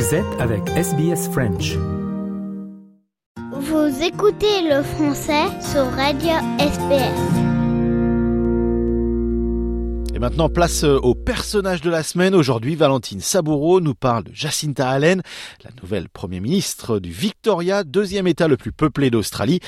Vous êtes avec SBS French. Vous écoutez le français sur Radio SBS. Et maintenant, place euh, au personnage de la semaine. Aujourd'hui, Valentine Saboureau nous parle de Jacinta Allen, la nouvelle Premier ministre du Victoria, deuxième État le plus peuplé d'Australie.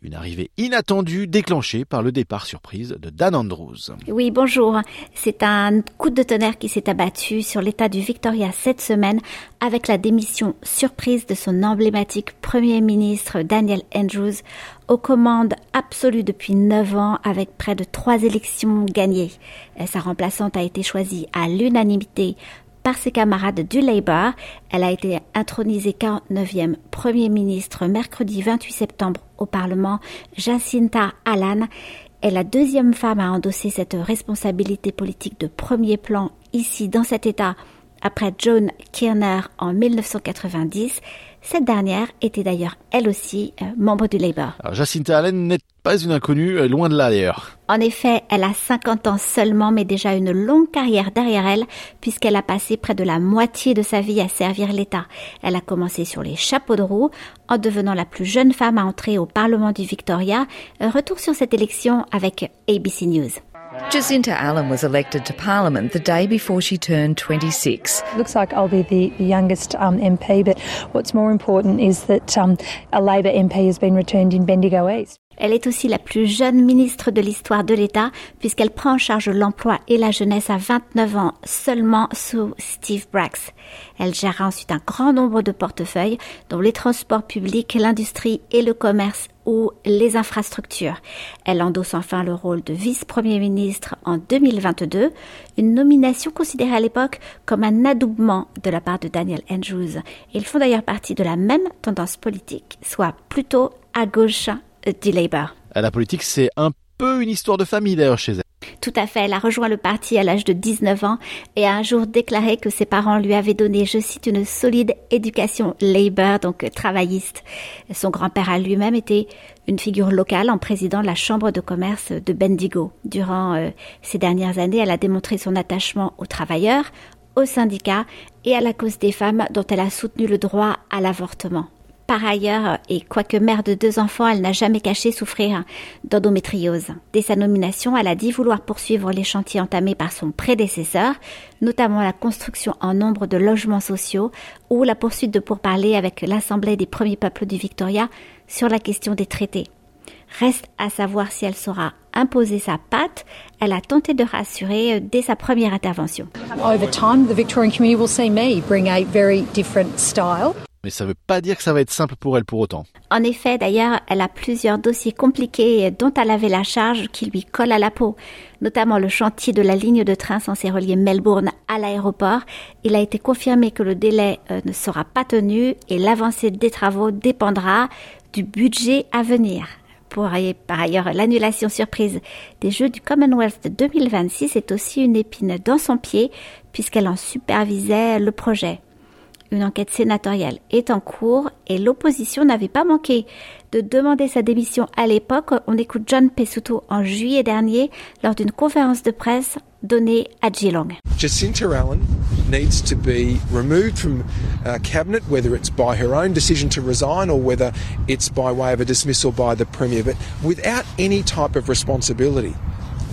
Une arrivée inattendue déclenchée par le départ surprise de Dan Andrews. Oui, bonjour. C'est un coup de tonnerre qui s'est abattu sur l'État du Victoria cette semaine avec la démission surprise de son emblématique Premier ministre Daniel Andrews aux commandes absolues depuis neuf ans avec près de trois élections gagnées. Sa remplaçante a été choisie à l'unanimité par ses camarades du Labour. Elle a été intronisée 49e Premier ministre mercredi 28 septembre au Parlement. Jacinta Allan est la deuxième femme à endosser cette responsabilité politique de premier plan ici dans cet État après Joan Kirner en 1990. Cette dernière était d'ailleurs elle aussi euh, membre du Labour. Alors, Jacinta Allen n'est pas une inconnue, euh, loin de là d'ailleurs. En effet, elle a 50 ans seulement, mais déjà une longue carrière derrière elle, puisqu'elle a passé près de la moitié de sa vie à servir l'État. Elle a commencé sur les chapeaux de roue, en devenant la plus jeune femme à entrer au Parlement du Victoria. Retour sur cette élection avec ABC News. Jacinta Allen was elected to Parliament the day before she turned 26. Looks like I'll be the, the youngest um, MP, but what's more important is that um, a Labor MP has been returned in Bendigo East. Elle est aussi la plus jeune ministre de l'histoire de l'État puisqu'elle prend en charge l'emploi et la jeunesse à 29 ans seulement sous Steve Brax. Elle gère ensuite un grand nombre de portefeuilles dont les transports publics, l'industrie et le commerce ou les infrastructures. Elle endosse enfin le rôle de vice-premier ministre en 2022, une nomination considérée à l'époque comme un adoubement de la part de Daniel Andrews. Ils font d'ailleurs partie de la même tendance politique, soit plutôt à gauche du Labour. La politique, c'est un peu une histoire de famille d'ailleurs chez elle. Tout à fait, elle a rejoint le parti à l'âge de 19 ans et a un jour déclaré que ses parents lui avaient donné, je cite, une solide éducation Labour, donc travailliste. Son grand-père a lui-même été une figure locale en président de la chambre de commerce de Bendigo. Durant euh, ces dernières années, elle a démontré son attachement aux travailleurs, aux syndicats et à la cause des femmes dont elle a soutenu le droit à l'avortement. Par ailleurs, et quoique mère de deux enfants, elle n'a jamais caché souffrir d'endométriose. Dès sa nomination, elle a dit vouloir poursuivre les chantiers entamés par son prédécesseur, notamment la construction en nombre de logements sociaux ou la poursuite de pourparlers avec l'Assemblée des premiers peuples du Victoria sur la question des traités. Reste à savoir si elle saura imposer sa patte. Elle a tenté de rassurer dès sa première intervention. Over time, the Victorian community will see me bring a very different style. Mais ça ne veut pas dire que ça va être simple pour elle pour autant. En effet, d'ailleurs, elle a plusieurs dossiers compliqués dont elle avait la charge qui lui collent à la peau, notamment le chantier de la ligne de train censée relier Melbourne à l'aéroport. Il a été confirmé que le délai euh, ne sera pas tenu et l'avancée des travaux dépendra du budget à venir. Pour, par ailleurs, l'annulation surprise des Jeux du Commonwealth de 2026 est aussi une épine dans son pied puisqu'elle en supervisait le projet. Une enquête sénatoriale est en cours et l'opposition n'avait pas manqué de demander sa démission à l'époque. On écoute John Pesutto en juillet dernier lors d'une conférence de presse donnée à Geelong. Jacinta Allen needs to be removed from uh, cabinet, whether it's by her own decision to resign or whether it's by way of a dismissal by the premier, but without any type of responsibility.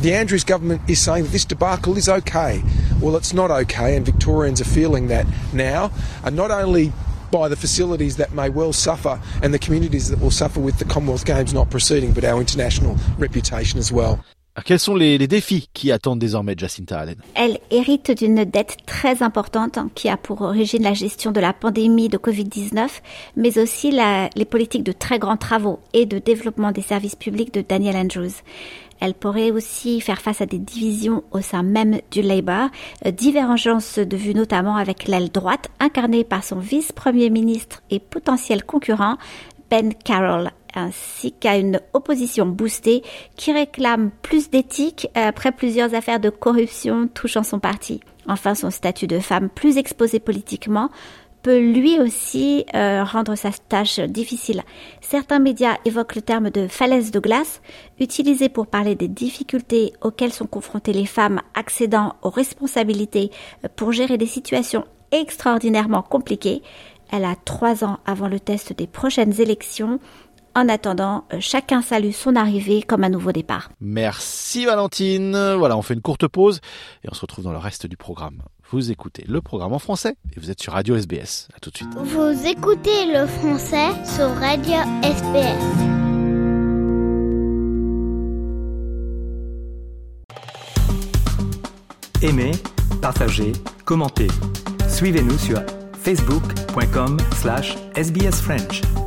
The Andrews government is saying that this debacle is okay. Well, it's not okay, and Victorians are feeling that now, and not only by the facilities that may well suffer and the communities that will suffer with the Commonwealth Games not proceeding, but our international reputation as well. Quels sont les, défis qui attendent désormais Jacinta Allen? Elle hérite d'une dette très importante qui a pour origine la gestion de la pandémie de Covid-19, mais aussi les politiques de très grands travaux et de développement des services publics de Daniel Andrews. Elle pourrait aussi faire face à des divisions au sein même du Labour, euh, divergences de vues notamment avec l'aile droite incarnée par son vice-premier ministre et potentiel concurrent Ben Carroll ainsi qu'à une opposition boostée qui réclame plus d'éthique après plusieurs affaires de corruption touchant son parti. Enfin, son statut de femme plus exposée politiquement peut lui aussi euh, rendre sa tâche difficile. Certains médias évoquent le terme de falaise de glace, utilisé pour parler des difficultés auxquelles sont confrontées les femmes accédant aux responsabilités pour gérer des situations extraordinairement compliquée. Elle a trois ans avant le test des prochaines élections. En attendant, euh, chacun salue son arrivée comme un nouveau départ. Merci Valentine. Voilà, on fait une courte pause et on se retrouve dans le reste du programme. Vous écoutez le programme en français et vous êtes sur Radio SBS. À tout de suite. Vous écoutez le français sur Radio SBS. Aimez, partagez, commentez. Suivez-nous sur facebook.com slash sbsfrench.